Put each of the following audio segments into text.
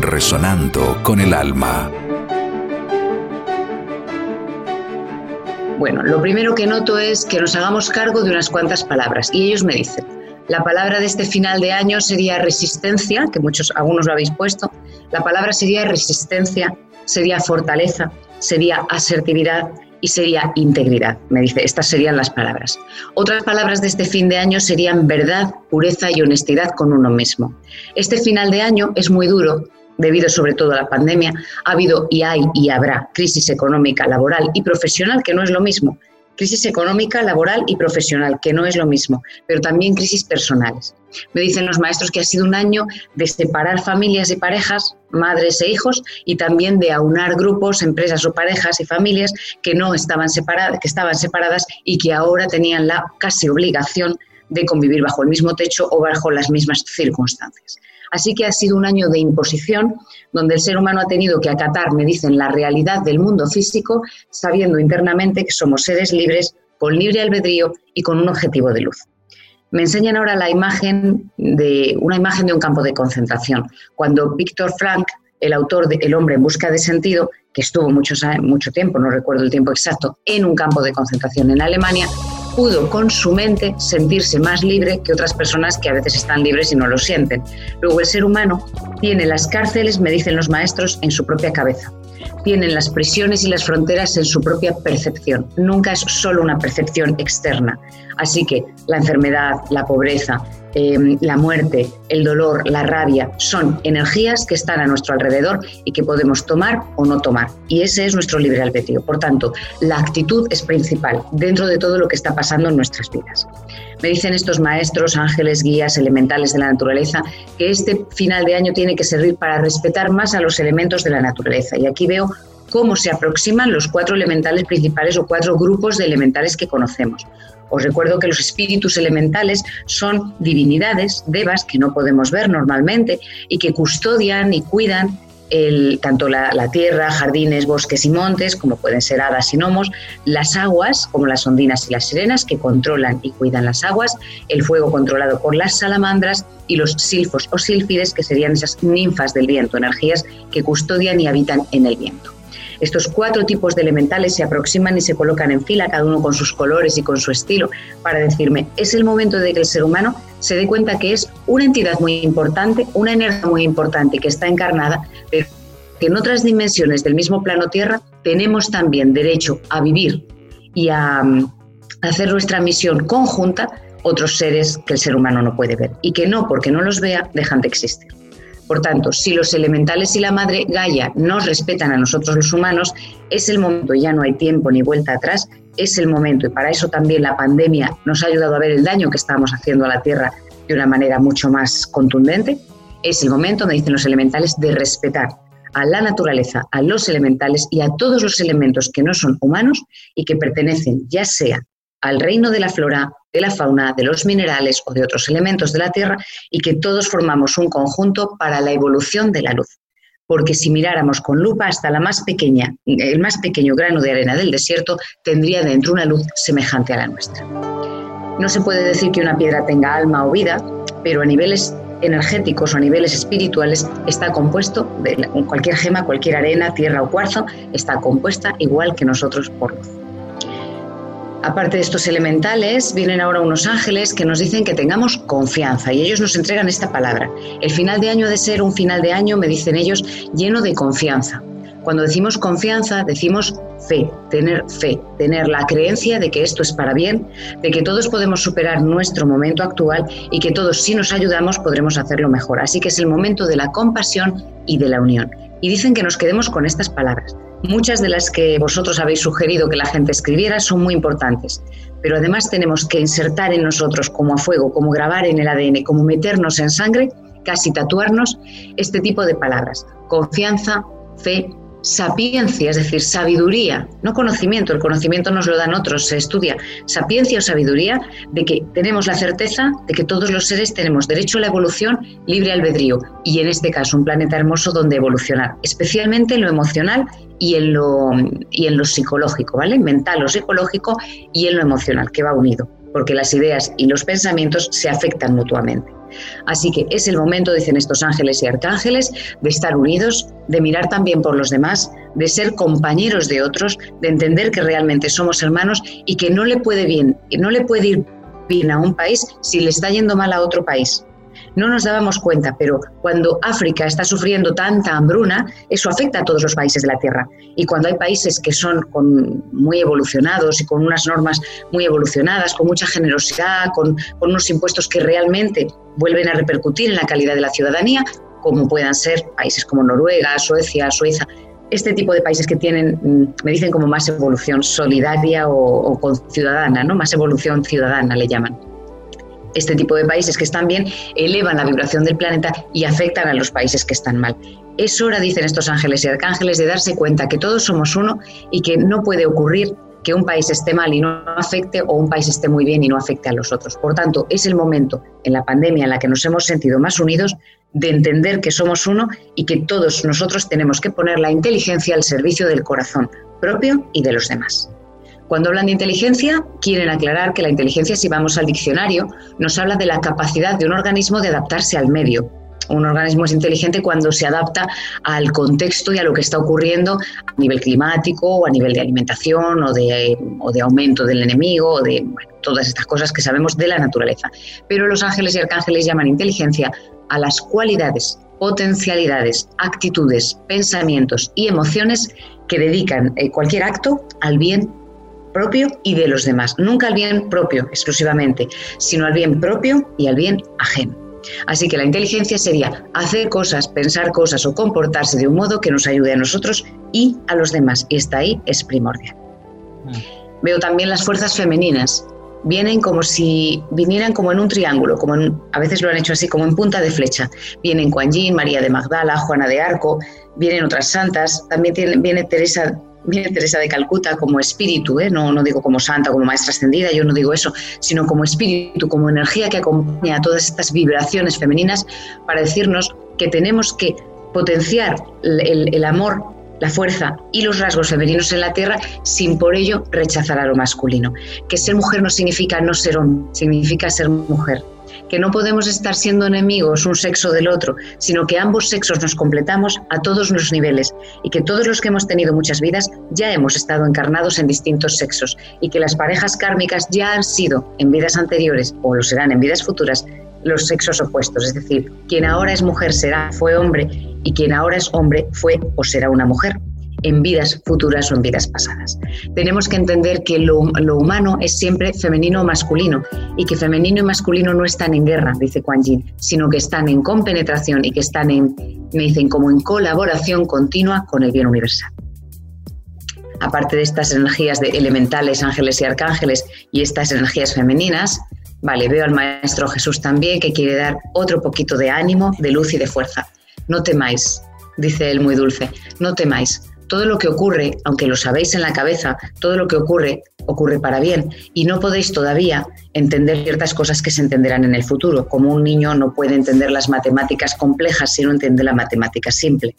resonando con el alma. Bueno, lo primero que noto es que nos hagamos cargo de unas cuantas palabras y ellos me dicen, la palabra de este final de año sería resistencia, que muchos, algunos lo habéis puesto, la palabra sería resistencia, sería fortaleza, sería asertividad y sería integridad. Me dice, estas serían las palabras. Otras palabras de este fin de año serían verdad, pureza y honestidad con uno mismo. Este final de año es muy duro debido sobre todo a la pandemia, ha habido y hay y habrá crisis económica, laboral y profesional, que no es lo mismo. Crisis económica, laboral y profesional, que no es lo mismo, pero también crisis personales. Me dicen los maestros que ha sido un año de separar familias y parejas, madres e hijos, y también de aunar grupos, empresas o parejas y familias que no estaban separadas, que estaban separadas y que ahora tenían la casi obligación de convivir bajo el mismo techo o bajo las mismas circunstancias. Así que ha sido un año de imposición donde el ser humano ha tenido que acatar, me dicen, la realidad del mundo físico, sabiendo internamente que somos seres libres, con libre albedrío y con un objetivo de luz. Me enseñan ahora la imagen de una imagen de un campo de concentración. Cuando Víctor Frank, el autor de El hombre en busca de sentido, que estuvo mucho tiempo, no recuerdo el tiempo exacto, en un campo de concentración en Alemania, pudo con su mente sentirse más libre que otras personas que a veces están libres y no lo sienten. Luego el ser humano tiene las cárceles, me dicen los maestros, en su propia cabeza. Tienen las prisiones y las fronteras en su propia percepción. Nunca es solo una percepción externa. Así que la enfermedad, la pobreza, Em, la muerte, el dolor, la rabia, son energías que están a nuestro alrededor y que podemos tomar o no tomar. Y ese es nuestro libre albedrío. Por tanto, la actitud es principal dentro de todo lo que está pasando en nuestras vidas. Me dicen estos maestros, ángeles, guías, elementales de la naturaleza, que este final de año tiene que servir para respetar más a los elementos de la naturaleza. Y aquí veo cómo se aproximan los cuatro elementales principales o cuatro grupos de elementales que conocemos. Os recuerdo que los espíritus elementales son divinidades, devas, que no podemos ver normalmente y que custodian y cuidan tanto la, tierra, jardines, bosques y montes, como pueden ser hadas y gnomos, las aguas, como las ondinas y las sirenas, que controlan y cuidan las aguas, el fuego controlado por las salamandras y los silfos o sílfides, que serían esas ninfas del viento, energías que custodian y habitan en el viento. Estos cuatro tipos de elementales se aproximan y se colocan en fila, cada uno con sus colores y con su estilo, para decirme, es el momento de que el ser humano se dé cuenta que es una entidad muy importante, una energía muy importante que está encarnada, pero que en otras dimensiones del mismo plano Tierra tenemos también derecho a vivir y a, mm, hacer nuestra misión conjunta otros seres que el ser humano no puede ver y que no, porque no los vea, dejan de existir. Por tanto, si los elementales y la madre Gaia nos respetan a nosotros los humanos, es el momento, ya no hay tiempo ni vuelta atrás, es el momento y para eso también la pandemia nos ha ayudado a ver el daño que estamos haciendo a la Tierra de una manera mucho más contundente. Es el momento, me dicen los elementales, de respetar a la naturaleza, a los elementales y a todos los elementos que no son humanos y que pertenecen ya sea al reino de la flora, de la fauna, de los minerales o de otros elementos de la Tierra y que todos formamos un conjunto para la evolución de la luz. Porque si miráramos con lupa hasta la más pequeña, el más pequeño grano de arena del desierto, tendría dentro una luz semejante a la nuestra. No se puede decir que una piedra tenga alma o vida, pero a niveles energéticos o a niveles espirituales está compuesto, de cualquier gema, cualquier arena, tierra o cuarzo, está compuesta igual que nosotros por luz. Aparte de estos elementales, vienen ahora unos ángeles que nos dicen que tengamos confianza y ellos nos entregan esta palabra. El final de año ha de ser un final de año, me dicen ellos, lleno de confianza. Cuando decimos confianza, decimos fe, tener fe, tener la creencia de que esto es para bien, de que todos podemos superar nuestro momento actual y que todos si nos ayudamos podremos hacerlo mejor. Así que es el momento de la compasión y de la unión. Y dicen que nos quedemos con estas palabras. Muchas de las que vosotros habéis sugerido que la gente escribiera son muy importantes, pero además tenemos que insertar en nosotros como a fuego, como grabar en el ADN, como meternos en sangre, casi tatuarnos este tipo de palabras. Confianza, fe, sapiencia, es decir, sabiduría, no conocimiento, el conocimiento nos lo dan otros, se estudia, sapiencia o sabiduría de que tenemos la certeza de que todos los seres tenemos derecho a la evolución, libre albedrío, y en este caso un planeta hermoso donde evolucionar, especialmente en lo emocional y en lo, y en lo psicológico, ¿vale? Mental o psicológico y en lo emocional, que va unido, porque las ideas y los pensamientos se afectan mutuamente. Así que es el momento, dicen estos ángeles y arcángeles, de estar unidos, de mirar también por los demás, de ser compañeros de otros, de entender que realmente somos hermanos y que no le puede bien, no le puede ir bien a un país si le está yendo mal a otro país. No nos dábamos cuenta, pero cuando África está sufriendo tanta hambruna, eso afecta a todos los países de la Tierra. Y cuando hay países que son muy evolucionados y con unas normas muy evolucionadas, con mucha generosidad, con, con unos impuestos que realmente vuelven a repercutir en la calidad de la ciudadanía, como puedan ser países como Noruega, Suecia, Suiza, este tipo de países que tienen, mm, me dicen como más evolución solidaria o, o ciudadana, ¿no? Más evolución ciudadana le llaman este tipo de países que están bien elevan la vibración del planeta y afectan a los países que están mal. Es hora, dicen estos ángeles y arcángeles, de darse cuenta que todos somos uno y que no puede ocurrir que un país esté mal y no afecte o un país esté muy bien y no afecte a los otros. Por tanto, es el momento en la pandemia en la que nos hemos sentido más unidos de entender que somos uno y que todos nosotros tenemos que poner la inteligencia al servicio del corazón propio y de los demás. Cuando hablan de inteligencia, quieren aclarar que la inteligencia, si vamos al diccionario, nos habla de la capacidad de un organismo de adaptarse al medio. Un organismo es inteligente cuando se adapta al contexto y a lo que está ocurriendo a nivel climático o a nivel de alimentación o de, aumento del enemigo o de todas estas cosas que sabemos de la naturaleza. Pero los ángeles y arcángeles llaman inteligencia a las cualidades, potencialidades, actitudes, pensamientos y emociones que dedican eh, cualquier acto al bien propio y de los demás. Nunca al bien propio exclusivamente, sino al bien propio y al bien ajeno. Así que la inteligencia sería hacer cosas, pensar cosas o comportarse de un modo que nos ayude a nosotros y a los demás. Y está ahí es primordial. Veo también las fuerzas femeninas. Vienen como si vinieran como en un triángulo, como a veces lo han hecho así, como en punta de flecha. Vienen Kuan María de Magdala, Juana de Arco, vienen otras santas, también viene Teresa viene Teresa de Calcuta como espíritu, ¿eh? no, no digo como santa, como maestra ascendida, yo no digo eso, sino como espíritu, como energía que acompaña a todas estas vibraciones femeninas para decirnos que tenemos que potenciar el, el amor la fuerza y los rasgos femeninos en la tierra sin por ello rechazar a lo masculino. Que ser mujer no significa no ser hombre, significa ser mujer que no podemos estar siendo enemigos un sexo del otro, sino que ambos sexos nos completamos a todos los niveles y que todos los que hemos tenido muchas vidas ya hemos estado encarnados en distintos sexos y que las parejas kármicas ya han sido en vidas anteriores o lo serán en vidas futuras los sexos opuestos, es decir, quien ahora es mujer será fue hombre y quien ahora es hombre fue o será una mujer en vidas futuras o en vidas pasadas. Tenemos que entender que lo, humano es siempre femenino o masculino y que femenino y masculino no están en guerra, dice Kuan Yin, sino que están en compenetración y que están en, me dicen, como en colaboración continua con el bien universal. Aparte de estas energías de elementales, ángeles y arcángeles y estas energías femeninas, vale, veo al Maestro Jesús también que quiere dar otro poquito de ánimo, de luz y de fuerza. No temáis, dice él muy dulce, no temáis, todo lo que ocurre, aunque lo sabéis en la cabeza, todo lo que ocurre ocurre para bien y no podéis todavía entender ciertas cosas que se entenderán en el futuro, como un niño no puede entender las matemáticas complejas si no entiende la matemática simple.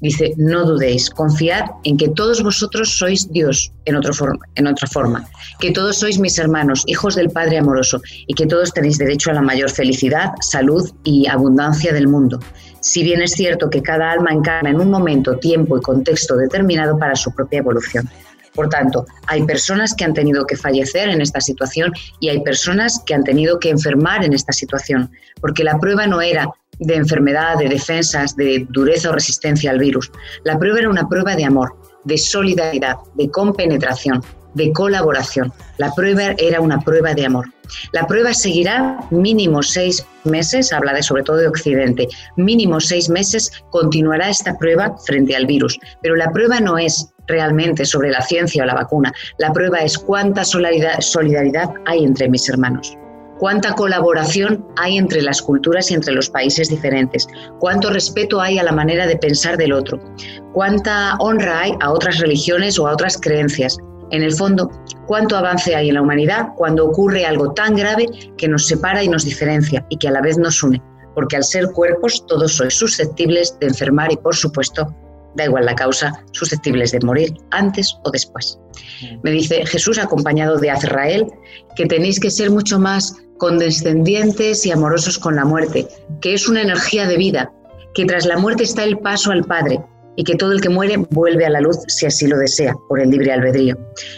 Dice, no dudéis, confiad en que todos vosotros sois Dios en, otro en otra forma, que todos sois mis hermanos, hijos del Padre amoroso, y que todos tenéis derecho a la mayor felicidad, salud y abundancia del mundo si bien es cierto que cada alma encarna en un momento, tiempo y contexto determinado para su propia evolución. Por tanto, hay personas que han tenido que fallecer en esta situación y hay personas que han tenido que enfermar en esta situación, porque la prueba no era de enfermedad, de defensas, de dureza o resistencia al virus. La prueba era una prueba de amor, de solidaridad, de compenetración, de colaboración. La prueba era una prueba de amor. La prueba seguirá mínimo seis meses, habla de sobre todo de Occidente, mínimo seis meses continuará esta prueba frente al virus. Pero la prueba no es realmente sobre la ciencia o la vacuna, la prueba es cuánta solidaridad hay entre mis hermanos. Cuánta colaboración hay entre las culturas y entre los países diferentes, cuánto respeto hay a la manera de pensar del otro, cuánta honra hay a otras religiones o a otras creencias. En el fondo, cuánto avance hay en la humanidad cuando ocurre algo tan grave que nos separa y nos diferencia y que a la vez nos une, porque al ser cuerpos todos sois susceptibles de enfermar y, por supuesto, da igual la causa, susceptibles de morir antes o después. Me dice Jesús, acompañado de Azrael, que tenéis que ser mucho más condescendientes y amorosos con la muerte, que es una energía de vida, que tras la muerte está el paso al Padre y que todo el que muere vuelve a la luz si así lo desea, por el libre albedrío.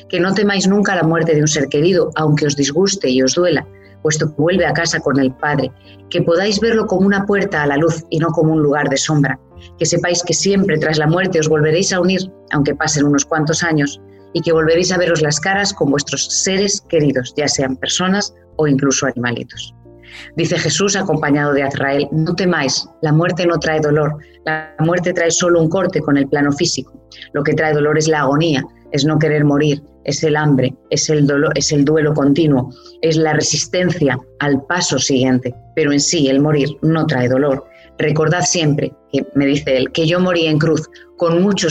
Que no temáis nunca la muerte de un ser querido, aunque os disguste y os duela, puesto que vuelve a casa con el Padre, que podáis verlo como una puerta a la luz y no como un lugar de sombra, que sepáis que siempre tras la muerte os volveréis a unir, aunque pasen unos cuantos años, y que volveréis a veros las caras con vuestros seres queridos, ya sean personas o incluso animalitos. Dice Jesús acompañado de Azrael, no temáis, la muerte no trae dolor, la muerte trae solo un corte con el plano físico, lo que trae dolor es la agonía, es no querer morir, es el hambre, es el dolor, es el duelo continuo, es la resistencia al paso siguiente, pero en sí el morir no trae dolor. Recordad siempre, que me dice él, que yo morí en cruz con mucho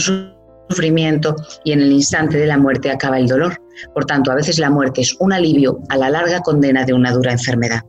sufrimiento y en el instante de la muerte acaba el dolor. Por tanto, a veces la muerte es un alivio a la larga condena de una dura enfermedad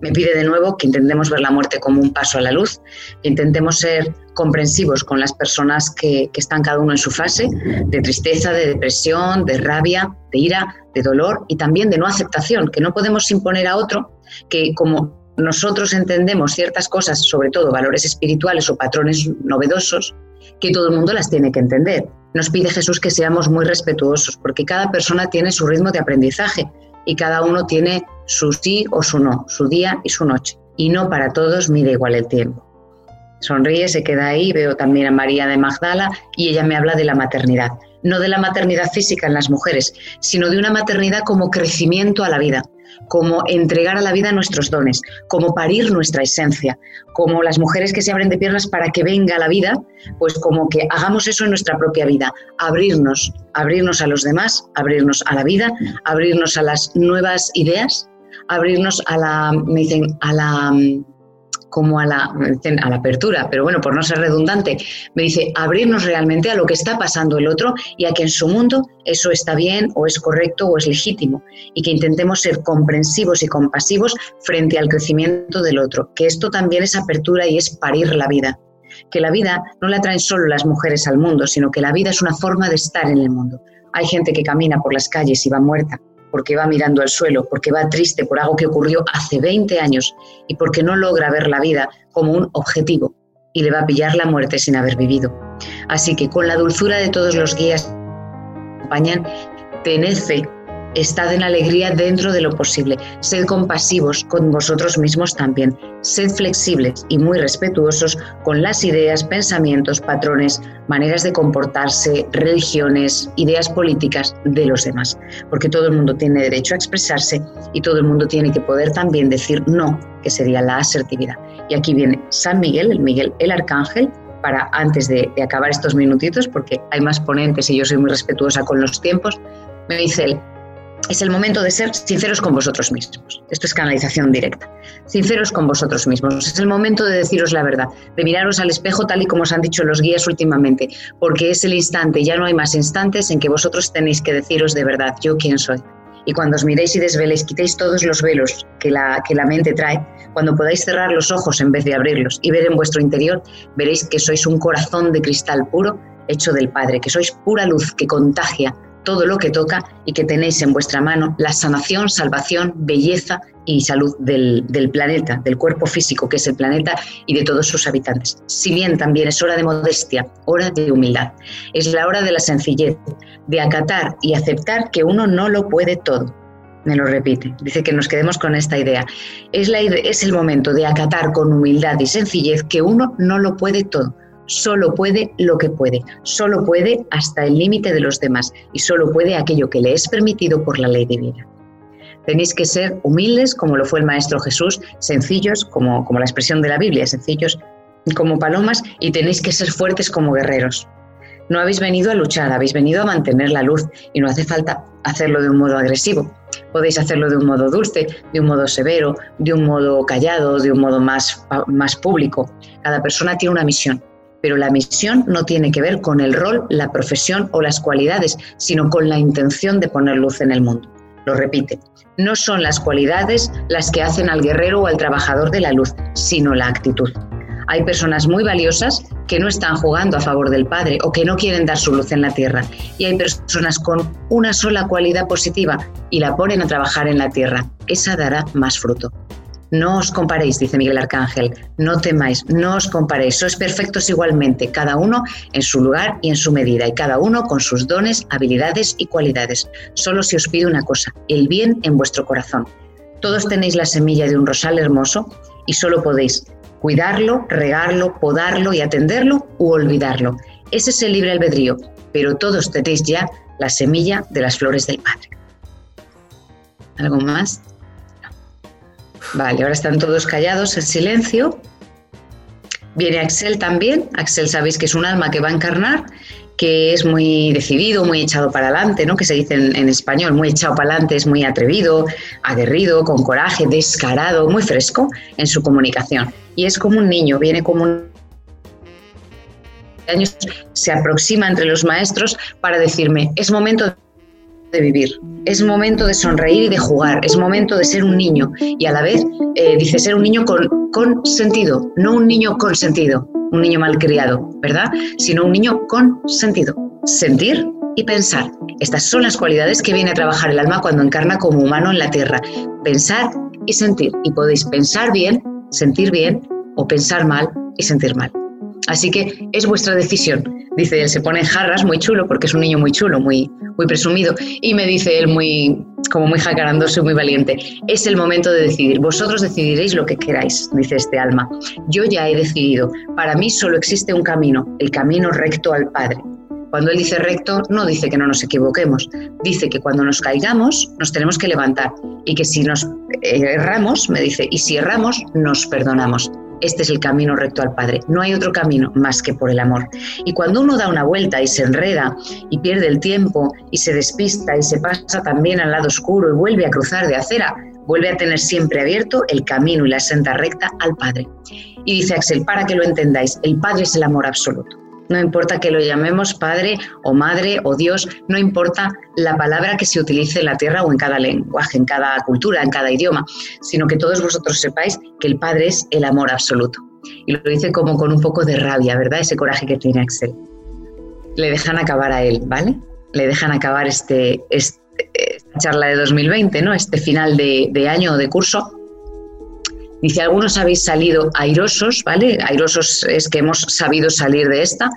me pide de nuevo que intentemos ver la muerte como un paso a la luz, que intentemos ser comprensivos con las personas que, están cada uno en su fase de tristeza, de depresión, de rabia, de ira, de dolor y también de no aceptación, que no podemos imponer a otro que como nosotros entendemos ciertas cosas, sobre todo valores espirituales o patrones novedosos, que todo el mundo las tiene que entender. Nos pide Jesús que seamos muy respetuosos, porque cada persona tiene su ritmo de aprendizaje y cada uno tiene su sí o su no, su día y su noche. Y no para todos mide igual el tiempo. Sonríe, se queda ahí, veo también a María de Magdala y ella me habla de la maternidad. No de la maternidad física en las mujeres, sino de una maternidad como crecimiento a la vida, como entregar a la vida nuestros dones, como parir nuestra esencia, como las mujeres que se abren de piernas para que venga la vida, pues como que hagamos eso en nuestra propia vida, abrirnos, abrirnos a los demás, abrirnos a la vida, abrirnos a las nuevas ideas, abrirnos a la, me dicen, a la como a la, a la apertura, pero bueno, por no ser redundante, me dice abrirnos realmente a lo que está pasando el otro y a que en su mundo eso está bien o es correcto o es legítimo y que intentemos ser comprensivos y compasivos frente al crecimiento del otro, que esto también es apertura y es parir la vida, que la vida no la traen solo las mujeres al mundo, sino que la vida es una forma de estar en el mundo. Hay gente que camina por las calles y va muerta, porque va mirando al suelo, porque va triste por algo que ocurrió hace 20 años y porque no logra ver la vida como un objetivo y le va a pillar la muerte sin haber vivido. Así que con la dulzura de todos los guías que acompañan, tened fe Estad en alegría dentro de lo posible. Sed compasivos con vosotros mismos también. Sed flexibles y muy respetuosos con las ideas, pensamientos, patrones, maneras de comportarse, religiones, ideas políticas de los demás. Porque todo el mundo tiene derecho a expresarse y todo el mundo tiene que poder también decir no, que sería la asertividad. Y aquí viene San Miguel, el Miguel, el arcángel, para antes de, de acabar estos minutitos, porque hay más ponentes y yo soy muy respetuosa con los tiempos, me dice él, es el momento de ser sinceros con vosotros mismos. Esto es canalización directa. Sinceros con vosotros mismos. Es el momento de deciros la verdad, de miraros al espejo tal y como os han dicho los guías últimamente, porque es el instante, ya no hay más instantes en que vosotros tenéis que deciros de verdad yo quién soy. Y cuando os miréis y desveléis, quitéis todos los velos que la, que la mente trae, cuando podáis cerrar los ojos en vez de abrirlos y ver en vuestro interior, veréis que sois un corazón de cristal puro hecho del Padre, que sois pura luz que contagia todo lo que toca y que tenéis en vuestra mano la sanación, salvación, belleza y salud del, planeta, del cuerpo físico que es el planeta y de todos sus habitantes. Si bien también es hora de modestia, hora de humildad, es la hora de la sencillez, de acatar y aceptar que uno no lo puede todo. Me lo repite, dice que nos quedemos con esta idea. Es, el momento de acatar con humildad y sencillez que uno no lo puede todo solo puede lo que puede, solo puede hasta el límite de los demás y solo puede aquello que le es permitido por la ley divina. Tenéis que ser humildes como lo fue el Maestro Jesús, sencillos como, como la expresión de la Biblia, sencillos como palomas y tenéis que ser fuertes como guerreros. No habéis venido a luchar, habéis venido a mantener la luz y no hace falta hacerlo de un modo agresivo. Podéis hacerlo de un modo dulce, de un modo severo, de un modo callado, de un modo más, más público. Cada persona tiene una misión, pero la misión no tiene que ver con el rol, la profesión o las cualidades, sino con la intención de poner luz en el mundo. Lo repite, no son las cualidades las que hacen al guerrero o al trabajador de la luz, sino la actitud. Hay personas muy valiosas que no están jugando a favor del Padre o que no quieren dar su luz en la tierra. Y hay personas con una sola cualidad positiva y la ponen a trabajar en la tierra. Esa dará más fruto. No os comparéis, dice Miguel Arcángel, no temáis, no os comparéis, sois perfectos igualmente, cada uno en su lugar y en su medida, y cada uno con sus dones, habilidades y cualidades. Solo se os pide una cosa, el bien en vuestro corazón. Todos tenéis la semilla de un rosal hermoso y solo podéis cuidarlo, regarlo, podarlo y atenderlo u olvidarlo. Ese es el libre albedrío, pero todos tenéis ya la semilla de las flores del Padre. ¿Algo más? Vale, ahora están todos callados, en silencio. Viene Axel también. Axel sabéis que es un alma que va a encarnar, que es muy decidido, muy echado para adelante, ¿no? Que se dice en, español, muy echado para adelante, es muy atrevido, aguerrido, con coraje, descarado, muy fresco en su comunicación. Y es como un niño, viene como un años se aproxima entre los maestros para decirme, es momento vivir. Es momento de sonreír y de jugar, es momento de ser un niño y a la vez eh, dice ser un niño con, con sentido, no un niño con sentido, un niño malcriado, ¿verdad? Sino un niño con sentido, sentir y pensar. Estas son las cualidades que viene a trabajar el alma cuando encarna como humano en la tierra, pensar y sentir. Y podéis pensar bien, sentir bien o pensar mal y sentir mal. Así que es vuestra decisión. Dice él, se pone en jarras, muy chulo, porque es un niño muy chulo, muy, muy presumido. Y me dice él, muy, como muy jacarandoso y muy valiente, es el momento de decidir. Vosotros decidiréis lo que queráis, dice este alma. Yo ya he decidido. Para mí solo existe un camino, el camino recto al Padre. Cuando él dice recto, no dice que no nos equivoquemos, dice que cuando nos caigamos nos tenemos que levantar y que si nos erramos, me dice, y si erramos, nos perdonamos. Este es el camino recto al Padre. No hay otro camino más que por el amor. Y cuando uno da una vuelta y se enreda y pierde el tiempo y se despista y se pasa también al lado oscuro y vuelve a cruzar de acera, vuelve a tener siempre abierto el camino y la senda recta al Padre. Y dice Axel, para que lo entendáis, el Padre es el amor absoluto. No importa que lo llamemos Padre o Madre o Dios, no importa la palabra que se utilice en la tierra o en cada lenguaje, en cada cultura, en cada idioma, sino que todos vosotros sepáis que el Padre es el amor absoluto. Y lo dice como con un poco de rabia, ¿verdad? Ese coraje que tiene Axel. Le dejan acabar a él, ¿vale? Le dejan acabar este, este esta charla de 2020, ¿no? Este final de año o de curso Dice, algunos habéis salido airosos, ¿vale? Airosos es que hemos sabido salir de esta.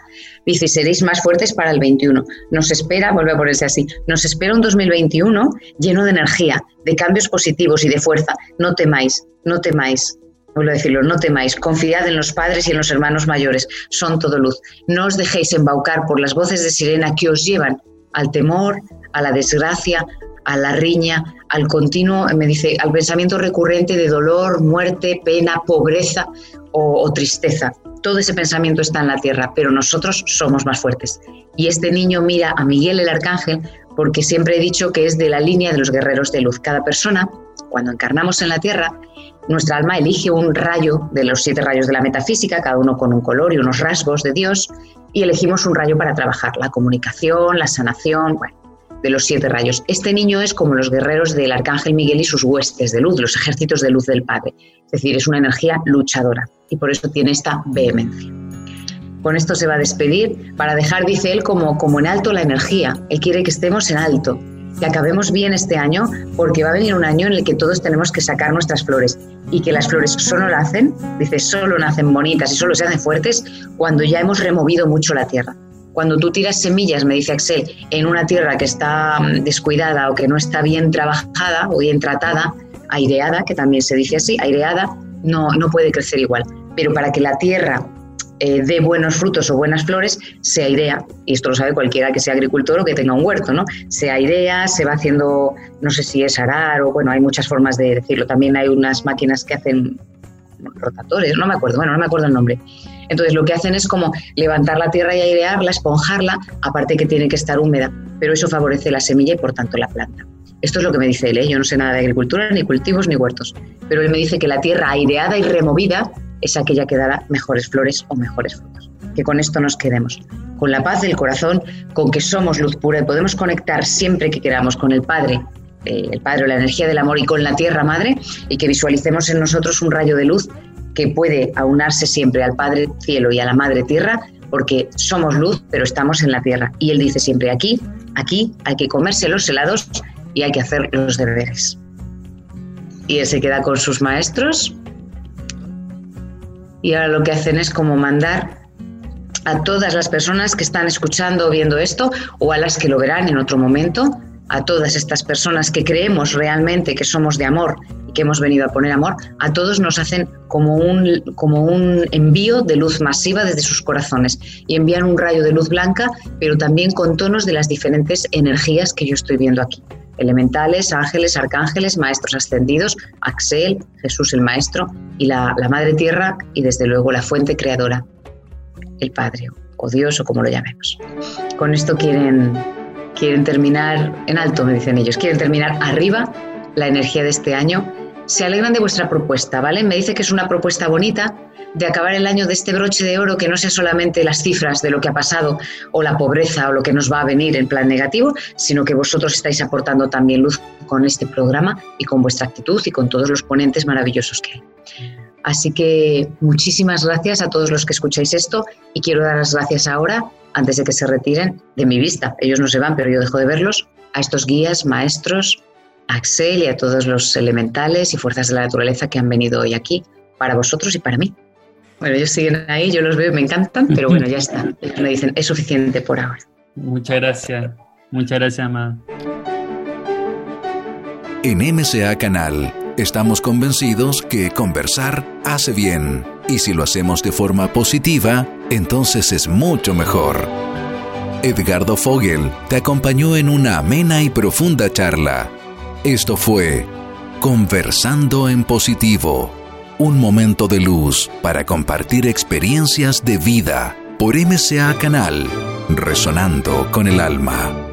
Dice, seréis más fuertes para el 21. Nos espera, vuelve a ponerse así, nos espera un 2021 lleno de energía, de cambios positivos y de fuerza. No temáis, no temáis. Vuelvo a decirlo, no temáis, confiad en los padres y en los hermanos mayores, son todo luz. No os dejéis embaucar por las voces de sirena que os llevan al temor, a la desgracia, a la riña, al continuo, me dice, al pensamiento recurrente de dolor, muerte, pena, pobreza o, tristeza. Todo ese pensamiento está en la tierra, pero nosotros somos más fuertes. Y este niño mira a Miguel el Arcángel porque siempre he dicho que es de la línea de los guerreros de luz. Cada persona, cuando encarnamos en la tierra, nuestra alma elige un rayo de los siete rayos de la metafísica, cada uno con un color y unos rasgos de Dios, y elegimos un rayo para trabajar, la comunicación, la sanación, bueno, de los siete rayos. Este niño es como los guerreros del arcángel Miguel y sus huestes de luz, los ejércitos de luz del Padre. Es decir, es una energía luchadora y por eso tiene esta vehemencia. Con esto se va a despedir para dejar, dice él, como, como en alto la energía. Él quiere que estemos en alto, que acabemos bien este año, porque va a venir un año en el que todos tenemos que sacar nuestras flores y que las flores solo nacen, dice, solo nacen bonitas y solo se hacen fuertes cuando ya hemos removido mucho la tierra. Cuando tú tiras semillas, me dice Axel, en una tierra que está mm, descuidada o que no está bien trabajada o bien tratada, aireada, que también se dice así, aireada, no, no puede crecer igual. Pero para que la tierra eh, dé buenos frutos o buenas flores, se airea, y esto lo sabe cualquiera que sea agricultor o que tenga un huerto, ¿no? Se airea, se va haciendo, no sé si es arar o bueno, hay muchas formas de decirlo. También hay unas máquinas que hacen rotatorios, no me acuerdo, bueno, no me acuerdo el nombre. Entonces lo que hacen es como levantar la tierra y airearla, esponjarla, aparte que tiene que estar húmeda, pero eso favorece la semilla y por tanto la planta. Esto es lo que me dice él, ¿eh? yo no sé nada de agricultura, ni cultivos, ni huertos, pero él me dice que la tierra aireada y removida es aquella que dará mejores flores o mejores frutos. Que con esto nos quedemos, con la paz del corazón, con que somos luz pura y podemos conectar siempre que queramos con el Padre, eh, el Padre, la energía del amor y con la Tierra Madre, y que visualicemos en nosotros un rayo de luz que puede aunarse siempre al Padre Cielo y a la Madre Tierra, porque somos luz, pero estamos en la Tierra. Y él dice siempre, aquí, aquí hay que comerse los helados y hay que hacer los deberes. Y él se queda con sus maestros y ahora lo que hacen es como mandar a todas las personas que están escuchando o viendo esto o a las que lo verán en otro momento, a todas estas personas que creemos realmente que somos de amor y que hemos venido a poner amor, a todos nos hacen como un, como un envío de luz masiva desde sus corazones y envían un rayo de luz blanca, pero también con tonos de las diferentes energías que yo estoy viendo aquí elementales, ángeles, arcángeles, maestros ascendidos, Axel, Jesús el Maestro y la, Madre Tierra y desde luego la fuente creadora, el Padre o Dios o como lo llamemos. Con esto quieren, quieren terminar en alto, me dicen ellos, quieren terminar arriba la energía de este año. Se alegran de vuestra propuesta, ¿vale? Me dice que es una propuesta bonita, de acabar el año de este broche de oro que no sea solamente las cifras de lo que ha pasado o la pobreza o lo que nos va a venir en plan negativo, sino que vosotros estáis aportando también luz con este programa y con vuestra actitud y con todos los ponentes maravillosos que hay. Así que muchísimas gracias a todos los que escucháis esto y quiero dar las gracias ahora, antes de que se retiren de mi vista. Ellos no se van, pero yo dejo de verlos, a estos guías, maestros, a Axel y a todos los elementales y fuerzas de la naturaleza que han venido hoy aquí para vosotros y para mí. Bueno, ellos siguen ahí, yo los veo, me encantan, pero bueno, ya está. Me dicen, es suficiente por ahora. Muchas gracias, muchas gracias, Amada. En MCA Canal estamos convencidos que conversar hace bien y si lo hacemos de forma positiva, entonces es mucho mejor. Edgardo Fogel te acompañó en una amena y profunda charla. Esto fue Conversando en Positivo un momento de luz para compartir experiencias de vida por MCA Canal, resonando con el alma.